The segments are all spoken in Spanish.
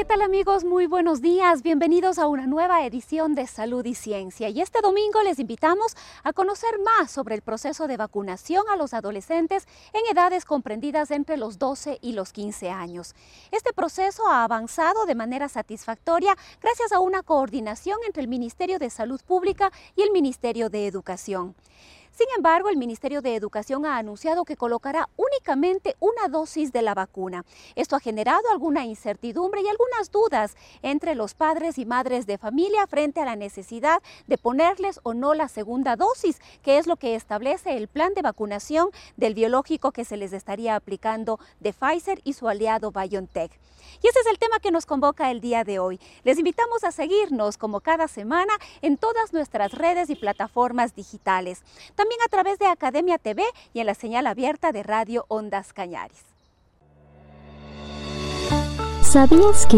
¿Qué tal amigos? Muy buenos días. Bienvenidos a una nueva edición de Salud y Ciencia. Y este domingo les invitamos a conocer más sobre el proceso de vacunación a los adolescentes en edades comprendidas entre los 12 y los 15 años. Este proceso ha avanzado de manera satisfactoria gracias a una coordinación entre el Ministerio de Salud Pública y el Ministerio de Educación. Sin embargo, el Ministerio de Educación ha anunciado que colocará únicamente una dosis de la vacuna. Esto ha generado alguna incertidumbre y algunas dudas entre los padres y madres de familia frente a la necesidad de ponerles o no la segunda dosis, que es lo que establece el plan de vacunación del biológico que se les estaría aplicando de Pfizer y su aliado BioNTech. Y ese es el tema que nos convoca el día de hoy. Les invitamos a seguirnos como cada semana en todas nuestras redes y plataformas digitales. También a través de Academia TV y en la señal abierta de Radio Ondas Cañaris. ¿Sabías que...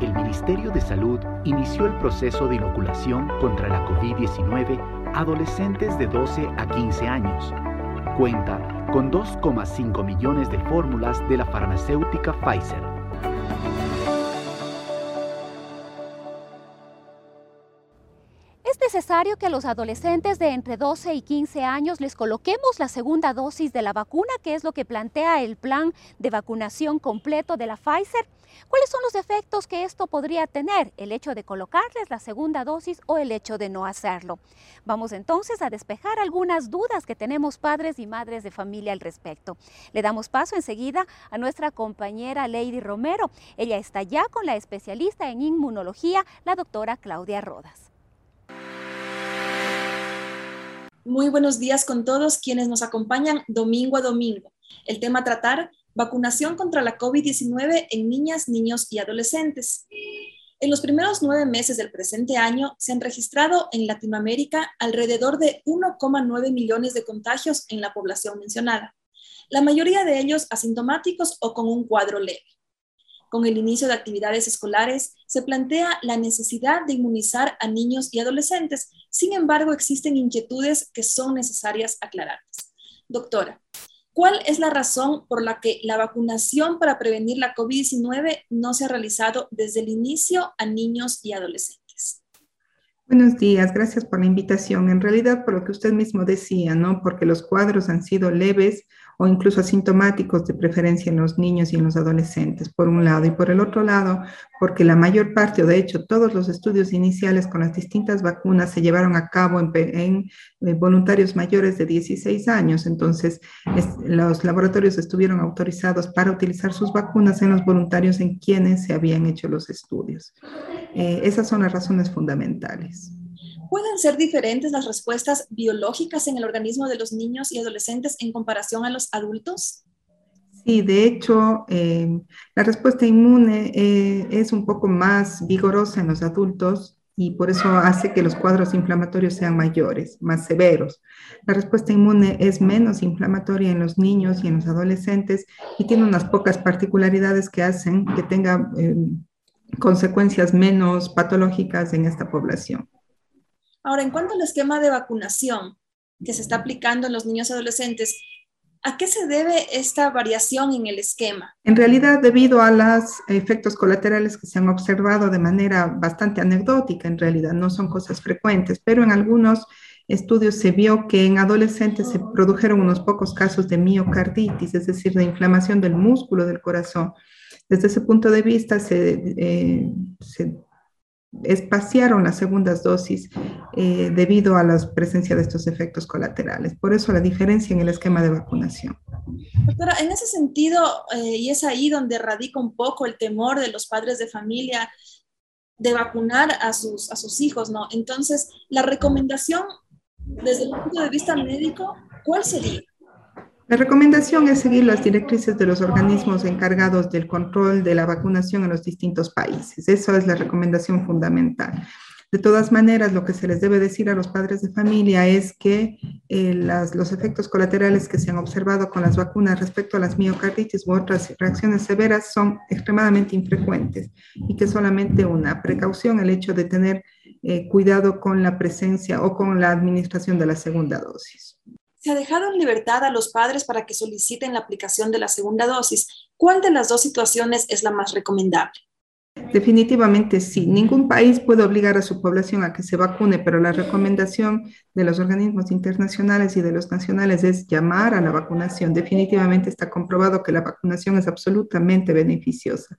El Ministerio de Salud inició el proceso de inoculación contra la COVID-19 adolescentes de 12 a 15 años. Cuenta con 2,5 millones de fórmulas de la farmacéutica Pfizer. Necesario que a los adolescentes de entre 12 y 15 años les coloquemos la segunda dosis de la vacuna, que es lo que plantea el plan de vacunación completo de la Pfizer. ¿Cuáles son los efectos que esto podría tener? El hecho de colocarles la segunda dosis o el hecho de no hacerlo. Vamos entonces a despejar algunas dudas que tenemos padres y madres de familia al respecto. Le damos paso enseguida a nuestra compañera Lady Romero. Ella está ya con la especialista en inmunología, la doctora Claudia Rodas. Muy buenos días con todos quienes nos acompañan domingo a domingo. El tema a tratar, vacunación contra la COVID-19 en niñas, niños y adolescentes. En los primeros nueve meses del presente año se han registrado en Latinoamérica alrededor de 1,9 millones de contagios en la población mencionada, la mayoría de ellos asintomáticos o con un cuadro leve. Con el inicio de actividades escolares, se plantea la necesidad de inmunizar a niños y adolescentes. Sin embargo, existen inquietudes que son necesarias aclararlas. Doctora, ¿Cuál es la razón por la que la vacunación para prevenir la COVID-19 no se ha realizado desde el inicio a niños y adolescentes? Buenos días, gracias por la invitación. En realidad, por lo que usted mismo decía, ¿no? Porque los cuadros han sido leves o incluso asintomáticos de preferencia en los niños y en los adolescentes, por un lado, y por el otro lado, porque la mayor parte, o de hecho todos los estudios iniciales con las distintas vacunas se llevaron a cabo en, eh, voluntarios mayores de 16 años, entonces los laboratorios estuvieron autorizados para utilizar sus vacunas en los voluntarios en quienes se habían hecho los estudios. Eh, esas son las razones fundamentales. ¿Pueden ser diferentes las respuestas biológicas en el organismo de los niños y adolescentes en comparación a los adultos? Sí, de hecho, eh, la respuesta inmune eh, es un poco más vigorosa en los adultos y por eso hace que los cuadros inflamatorios sean mayores, más severos. La respuesta inmune es menos inflamatoria en los niños y en los adolescentes y tiene unas pocas particularidades que hacen que tenga eh, consecuencias menos patológicas en esta población. Ahora, en cuanto al esquema de vacunación que se está aplicando en los niños y adolescentes, ¿A qué se debe esta variación en el esquema? En realidad, debido a los efectos colaterales que se han observado de manera bastante anecdótica, en realidad no son cosas frecuentes, pero en algunos estudios se vio que en adolescentes se produjeron unos pocos casos de miocarditis, es decir, de inflamación del músculo del corazón. Desde ese punto de vista, se, eh, se espaciaron las segundas dosis eh, debido a la presencia de estos efectos colaterales. Por eso la diferencia en el esquema de vacunación. Doctora, en ese sentido, eh, y es ahí donde radica un poco el temor de los padres de familia de vacunar a sus, a sus hijos, ¿no? Entonces, la recomendación desde el punto de vista médico, ¿cuál sería? La recomendación es seguir las directrices de los organismos encargados del control de la vacunación en los distintos países. Eso es la recomendación fundamental. De todas maneras, lo que se les debe decir a los padres de familia es que eh, los efectos colaterales que se han observado con las vacunas respecto a las miocarditis u otras reacciones severas son extremadamente infrecuentes y que solamente una precaución el hecho de tener eh, cuidado con la presencia o con la administración de la segunda dosis. Se ha dejado en libertad a los padres para que soliciten la aplicación de la segunda dosis. ¿Cuál de las dos situaciones es la más recomendable? Definitivamente sí. Ningún país puede obligar a su población a que se vacune, pero la recomendación de los organismos internacionales y de los nacionales es llamar a la vacunación. Definitivamente está comprobado que la vacunación es absolutamente beneficiosa.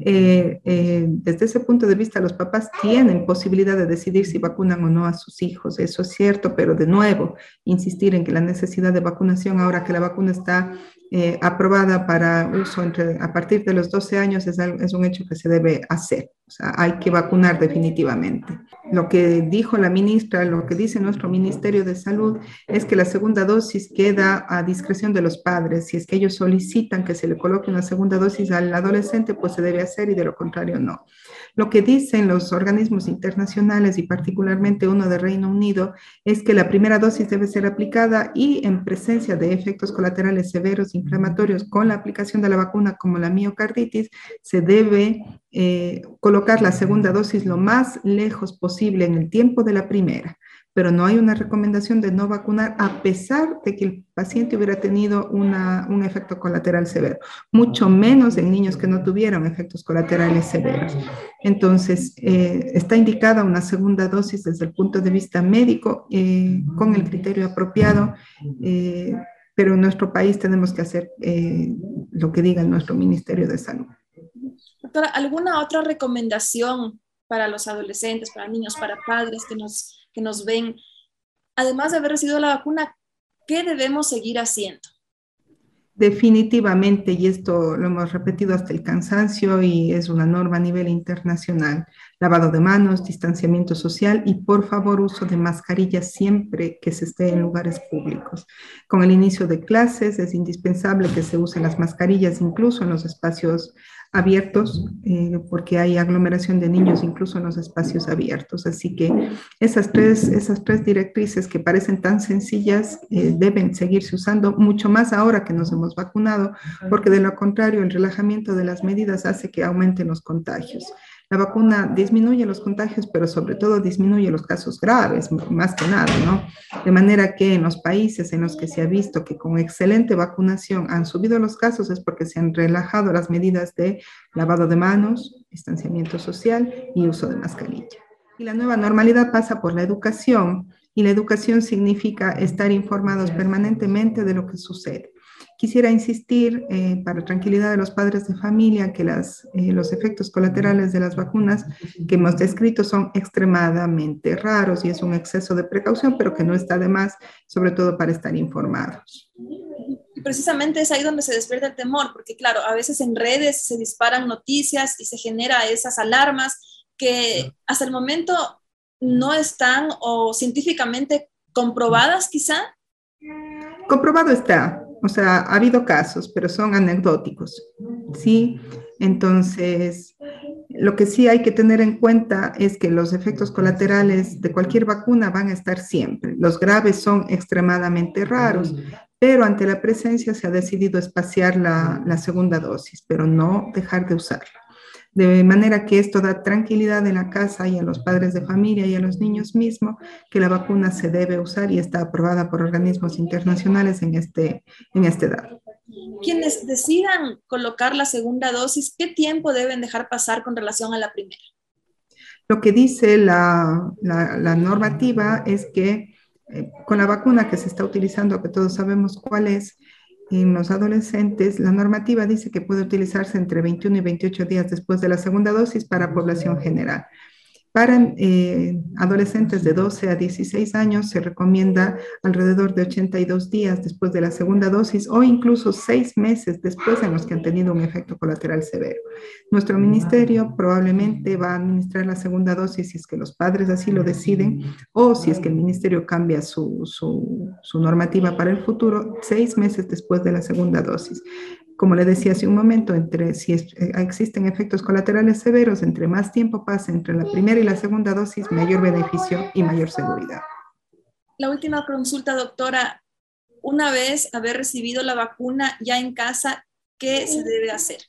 Eh, eh, desde ese punto de vista, los papás tienen posibilidad de decidir si vacunan o no a sus hijos. Eso es cierto, pero de nuevo, insistir en que la necesidad de vacunación, ahora que la vacuna está eh, aprobada para uso a partir de los 12 años es, es, un hecho que se debe hacer. O sea, hay que vacunar definitivamente. Lo que dijo la ministra, lo que dice nuestro Ministerio de Salud es que la segunda dosis queda a discreción de los padres. Si es que ellos solicitan que se le coloque una segunda dosis al adolescente, pues se debe hacer y de lo contrario no. Lo que dicen los organismos internacionales y particularmente uno de Reino Unido es que la primera dosis debe ser aplicada y en presencia de efectos colaterales severos inflamatorios con la aplicación de la vacuna como la miocarditis, se debe eh, colocar la segunda dosis lo más lejos posible en el tiempo de la primera pero no hay una recomendación de no vacunar a pesar de que el paciente hubiera tenido un efecto colateral severo, mucho menos en niños que no tuvieron efectos colaterales severos. Entonces, eh, está indicada una segunda dosis desde el punto de vista médico eh, con el criterio apropiado, eh, pero en nuestro país tenemos que hacer lo que diga nuestro Ministerio de Salud. Doctora, ¿alguna otra recomendación para los adolescentes, para niños, para padres que nos que nos ven, además de haber recibido la vacuna, ¿qué debemos seguir haciendo? Definitivamente, y esto lo hemos repetido hasta el cansancio y es una norma a nivel internacional, lavado de manos, distanciamiento social y por favor uso de mascarillas siempre que se esté en lugares públicos. Con el inicio de clases es indispensable que se usen las mascarillas incluso en los espacios abiertos, eh, porque hay aglomeración de niños incluso en los espacios abiertos. Así que esas tres, esas tres directrices que parecen tan sencillas eh, deben seguirse usando mucho más ahora que nos hemos vacunado, porque de lo contrario el relajamiento de las medidas hace que aumenten los contagios. La vacuna disminuye los contagios, pero sobre todo disminuye los casos graves, más que nada, ¿no? De manera que en los países en los que se ha visto que con excelente vacunación han subido los casos es porque se han relajado las medidas de lavado de manos, distanciamiento social y uso de mascarilla. Y la nueva normalidad pasa por la educación, y la educación significa estar informados permanentemente de lo que sucede. Quisiera insistir, eh, para tranquilidad de los padres de familia, que las, eh, los efectos colaterales de las vacunas que hemos descrito son extremadamente raros y es un exceso de precaución, pero que no está de más, sobre todo para estar informados. Y precisamente es ahí donde se despierta el temor, porque claro, a veces en redes se disparan noticias y se genera esas alarmas que hasta el momento no están o científicamente comprobadas quizá. Comprobado está, o sea, ha habido casos, pero son anecdóticos, ¿sí? Entonces, lo que sí hay que tener en cuenta es que los efectos colaterales de cualquier vacuna van a estar siempre. Los graves son extremadamente raros, pero ante la presencia se ha decidido espaciar la, la segunda dosis, pero no dejar de usarla de manera que esto da tranquilidad en la casa y a los padres de familia y a los niños mismos que la vacuna se debe usar y está aprobada por organismos internacionales en este, en esta edad. Quienes decidan colocar la segunda dosis, ¿qué tiempo deben dejar pasar con relación a la primera? Lo que dice la, la, normativa es que eh, con la vacuna que se está utilizando, que todos sabemos cuál es, en los adolescentes, la normativa dice que puede utilizarse entre 21 y 28 días después de la segunda dosis para población general. Para eh, adolescentes de 12 a 16 años se recomienda alrededor de 82 días después de la segunda dosis o incluso seis meses después en los que han tenido un efecto colateral severo. Nuestro ministerio probablemente va a administrar la segunda dosis si es que los padres así lo deciden o si es que el ministerio cambia su, su, su normativa para el futuro, seis meses después de la segunda dosis como le decía hace un momento, entre si eh, existen efectos colaterales severos, entre más tiempo pase entre la primera y la segunda dosis, mayor beneficio y mayor seguridad. La última consulta, doctora. Una vez haber recibido la vacuna ya en casa, ¿qué se debe hacer?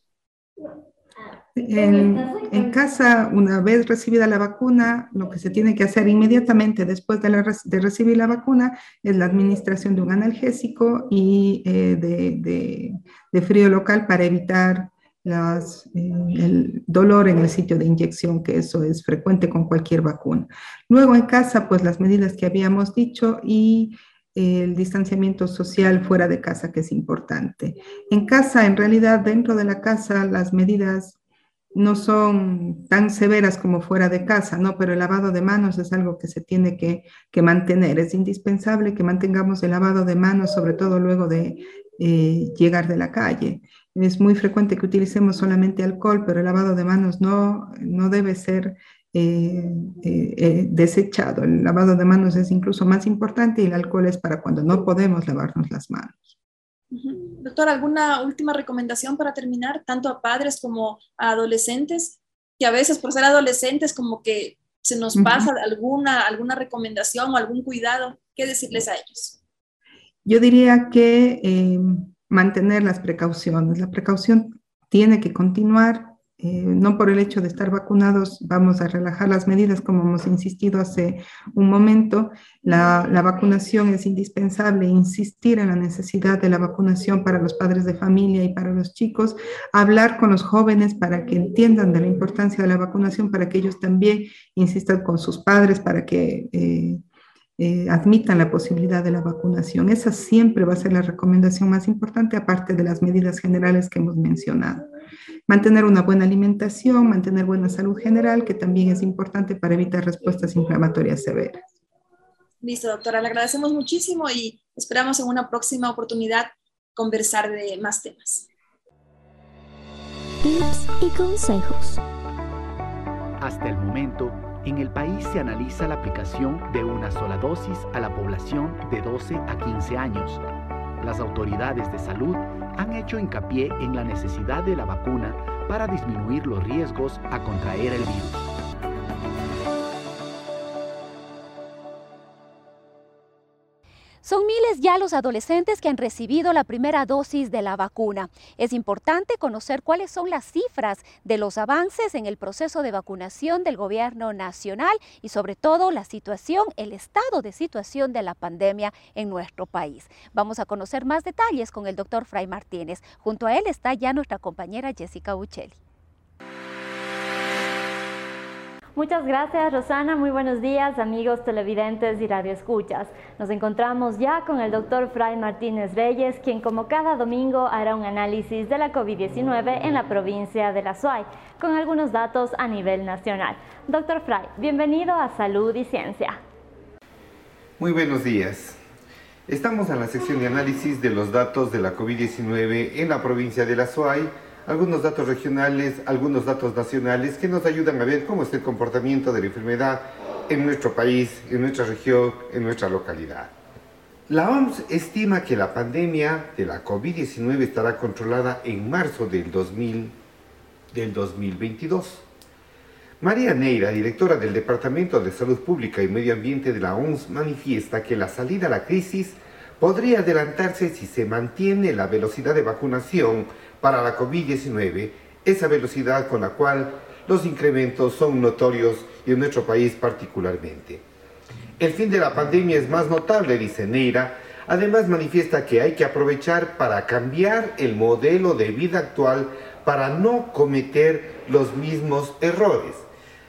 En, casa, una vez recibida la vacuna, lo que se tiene que hacer inmediatamente después de, recibir la vacuna es la administración de un analgésico y eh, de, frío local para evitar las, eh, el dolor en el sitio de inyección, que eso es frecuente con cualquier vacuna. Luego en casa, pues las medidas que habíamos dicho y el distanciamiento social fuera de casa, que es importante. En casa, en realidad, dentro de la casa, las medidas no son tan severas como fuera de casa, ¿no? Pero el lavado de manos es algo que se tiene que, mantener. Es indispensable que mantengamos el lavado de manos, sobre todo luego de eh, llegar de la calle. Es muy frecuente que utilicemos solamente alcohol, pero el lavado de manos no, no debe ser eh, eh, desechado. El lavado de manos es incluso más importante y el alcohol es para cuando no podemos lavarnos las manos. Doctor, ¿alguna última recomendación para terminar, tanto a padres como a adolescentes? Que a veces por ser adolescentes como que se nos pasa alguna, alguna recomendación o algún cuidado. ¿Qué decirles a ellos? Yo diría que eh, mantener las precauciones. La precaución tiene que continuar eh, no por el hecho de estar vacunados vamos a relajar las medidas, como hemos insistido hace un momento. La, vacunación es indispensable, insistir en la necesidad de la vacunación para los padres de familia y para los chicos, hablar con los jóvenes para que entiendan de la importancia de la vacunación, para que ellos también insistan con sus padres, para que... Eh, eh, admitan la posibilidad de la vacunación. Esa siempre va a ser la recomendación más importante, aparte de las medidas generales que hemos mencionado. Mantener una buena alimentación, mantener buena salud general, que también es importante para evitar respuestas inflamatorias severas. Listo, doctora, le agradecemos muchísimo y esperamos en una próxima oportunidad conversar de más temas. Tips y consejos. Hasta el momento, en el país se analiza la aplicación de una sola dosis a la población de 12 a 15 años. Las autoridades de salud han hecho hincapié en la necesidad de la vacuna para disminuir los riesgos a contraer el virus. Son miles ya los adolescentes que han recibido la primera dosis de la vacuna. Es importante conocer cuáles son las cifras de los avances en el proceso de vacunación del gobierno nacional y sobre todo la situación, el estado de situación de la pandemia en nuestro país. Vamos a conocer más detalles con el doctor Fray Martínez. Junto a él está ya nuestra compañera Jessica Uccelli. Muchas gracias Rosana, muy buenos días amigos televidentes y radioescuchas. Nos encontramos ya con el doctor Fray Martínez Reyes, quien como cada domingo hará un análisis de la COVID-19 en la provincia de La Suay, con algunos datos a nivel nacional. Doctor Fray, bienvenido a Salud y Ciencia. Muy buenos días. Estamos en la sección de análisis de los datos de la COVID-19 en la provincia de La Suay algunos datos regionales, algunos datos nacionales que nos ayudan a ver cómo es el comportamiento de la enfermedad en nuestro país, en nuestra región, en nuestra localidad. La OMS estima que la pandemia de la COVID-19 estará controlada en marzo del, 2000, del 2022. María Neira, directora del Departamento de Salud Pública y Medio Ambiente de la OMS, manifiesta que la salida a la crisis podría adelantarse si se mantiene la velocidad de vacunación para la COVID-19, esa velocidad con la cual los incrementos son notorios y en nuestro país particularmente. El fin de la pandemia es más notable, dice Neira, además manifiesta que hay que aprovechar para cambiar el modelo de vida actual para no cometer los mismos errores.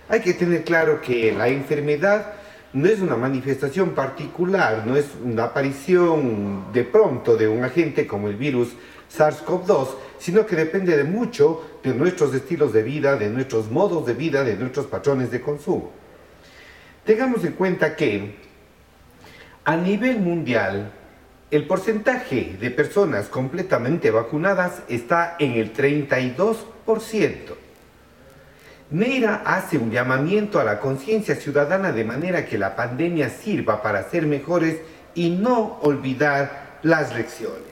Hay que tener claro que la enfermedad no es una manifestación particular, no es una aparición de pronto de un agente como el virus SARS-CoV-2, sino que depende de mucho de nuestros estilos de vida, de nuestros modos de vida, de nuestros patrones de consumo. Tengamos en cuenta que a nivel mundial el porcentaje de personas completamente vacunadas está en el 32%. Neira hace un llamamiento a la conciencia ciudadana de manera que la pandemia sirva para ser mejores y no olvidar las lecciones.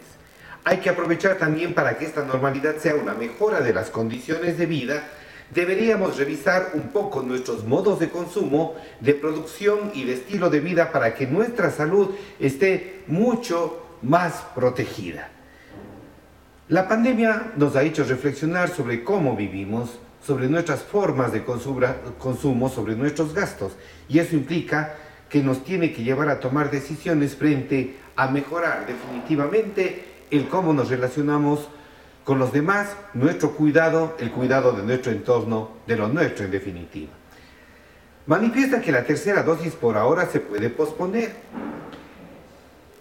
Hay que aprovechar también para que esta normalidad sea una mejora de las condiciones de vida. Deberíamos revisar un poco nuestros modos de consumo, de producción y de estilo de vida para que nuestra salud esté mucho más protegida. La pandemia nos ha hecho reflexionar sobre cómo vivimos, sobre nuestras formas de consumo, sobre nuestros gastos. Y eso implica que nos tiene que llevar a tomar decisiones frente a mejorar definitivamente el cómo nos relacionamos con los demás, nuestro cuidado, el cuidado de nuestro entorno, de lo nuestro en definitiva. Manifiesta que la tercera dosis por ahora se puede posponer.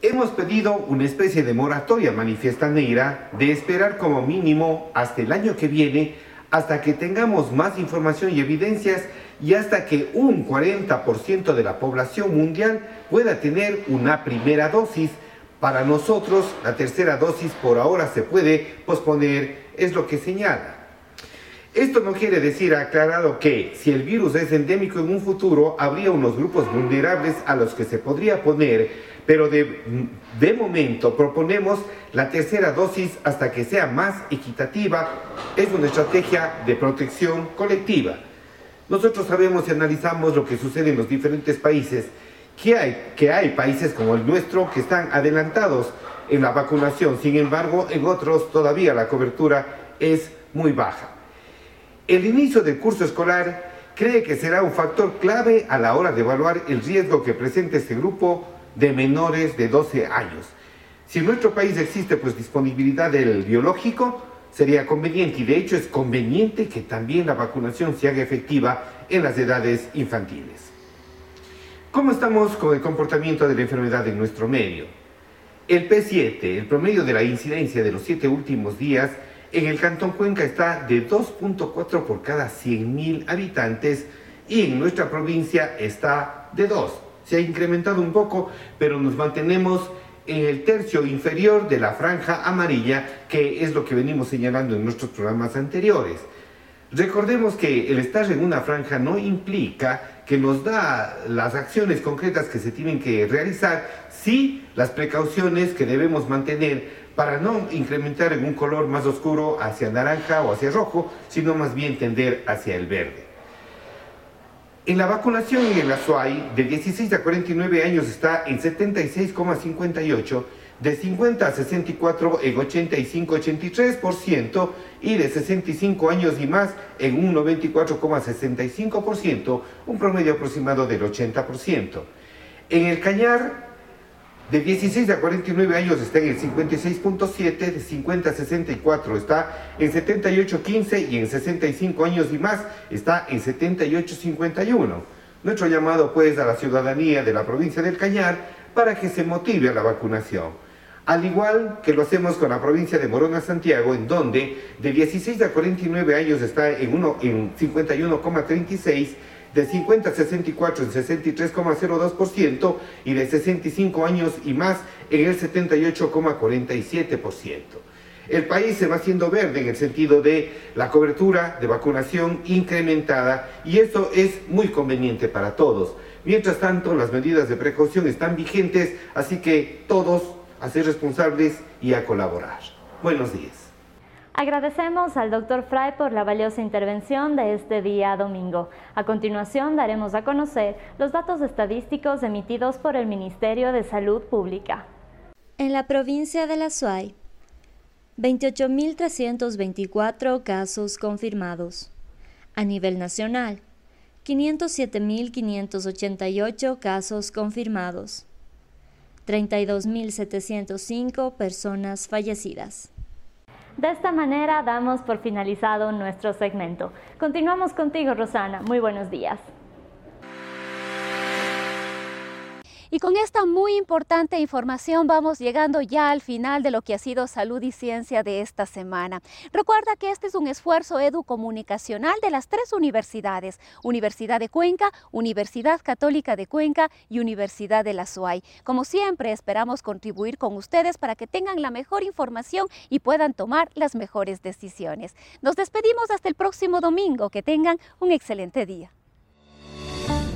Hemos pedido una especie de moratoria, manifiesta Neira, de esperar como mínimo hasta el año que viene, hasta que tengamos más información y evidencias y hasta que un 40% de la población mundial pueda tener una primera dosis para nosotros, la tercera dosis por ahora se puede posponer, es lo que señala. Esto no quiere decir, aclarado, que si el virus es endémico en un futuro, habría unos grupos vulnerables a los que se podría poner, pero de, de momento proponemos la tercera dosis hasta que sea más equitativa. Es una estrategia de protección colectiva. Nosotros sabemos y analizamos lo que sucede en los diferentes países que hay, que hay países como el nuestro que están adelantados en la vacunación, sin embargo, en otros todavía la cobertura es muy baja. El inicio del curso escolar cree que será un factor clave a la hora de evaluar el riesgo que presenta este grupo de menores de 12 años. Si en nuestro país existe pues disponibilidad del biológico, sería conveniente y de hecho es conveniente que también la vacunación se haga efectiva en las edades infantiles. ¿Cómo estamos con el comportamiento de la enfermedad en nuestro medio? El P7, el promedio de la incidencia de los siete últimos días, en el Cantón Cuenca está de 2.4 por cada 100.000 habitantes y en nuestra provincia está de 2. Se ha incrementado un poco, pero nos mantenemos en el tercio inferior de la franja amarilla, que es lo que venimos señalando en nuestros programas anteriores. Recordemos que el estar en una franja no implica que nos da las acciones concretas que se tienen que realizar, sí las precauciones que debemos mantener para no incrementar en un color más oscuro hacia naranja o hacia rojo, sino más bien tender hacia el verde. En la vacunación en la SUAI, de 16 a 49 años está en 76,58 de 50 a 64 en 85-83% y de 65 años y más en un 94,65%, un promedio aproximado del 80%. En el Cañar, de 16 a 49 años está en el 56.7, de 50 a 64 está en 78.15 y en 65 años y más está en 78.51. Nuestro llamado pues a la ciudadanía de la provincia del Cañar para que se motive a la vacunación al igual que lo hacemos con la provincia de Morona, Santiago, en donde de 16 a 49 años está en, en 51,36, de 50 a 64 en 63,02% y de 65 años y más en el 78,47%. El país se va haciendo verde en el sentido de la cobertura de vacunación incrementada y eso es muy conveniente para todos. Mientras tanto, las medidas de precaución están vigentes, así que todos a ser responsables y a colaborar. Buenos días. Agradecemos al doctor Fry por la valiosa intervención de este día domingo. A continuación daremos a conocer los datos estadísticos emitidos por el Ministerio de Salud Pública. En la provincia de La Suay, 28.324 casos confirmados. A nivel nacional, 507.588 casos confirmados. 32.705 personas fallecidas. De esta manera damos por finalizado nuestro segmento. Continuamos contigo, Rosana. Muy buenos días. Y con esta muy importante información vamos llegando ya al final de lo que ha sido salud y ciencia de esta semana. Recuerda que este es un esfuerzo educomunicacional de las tres universidades, Universidad de Cuenca, Universidad Católica de Cuenca y Universidad de la SUAY. Como siempre, esperamos contribuir con ustedes para que tengan la mejor información y puedan tomar las mejores decisiones. Nos despedimos hasta el próximo domingo. Que tengan un excelente día.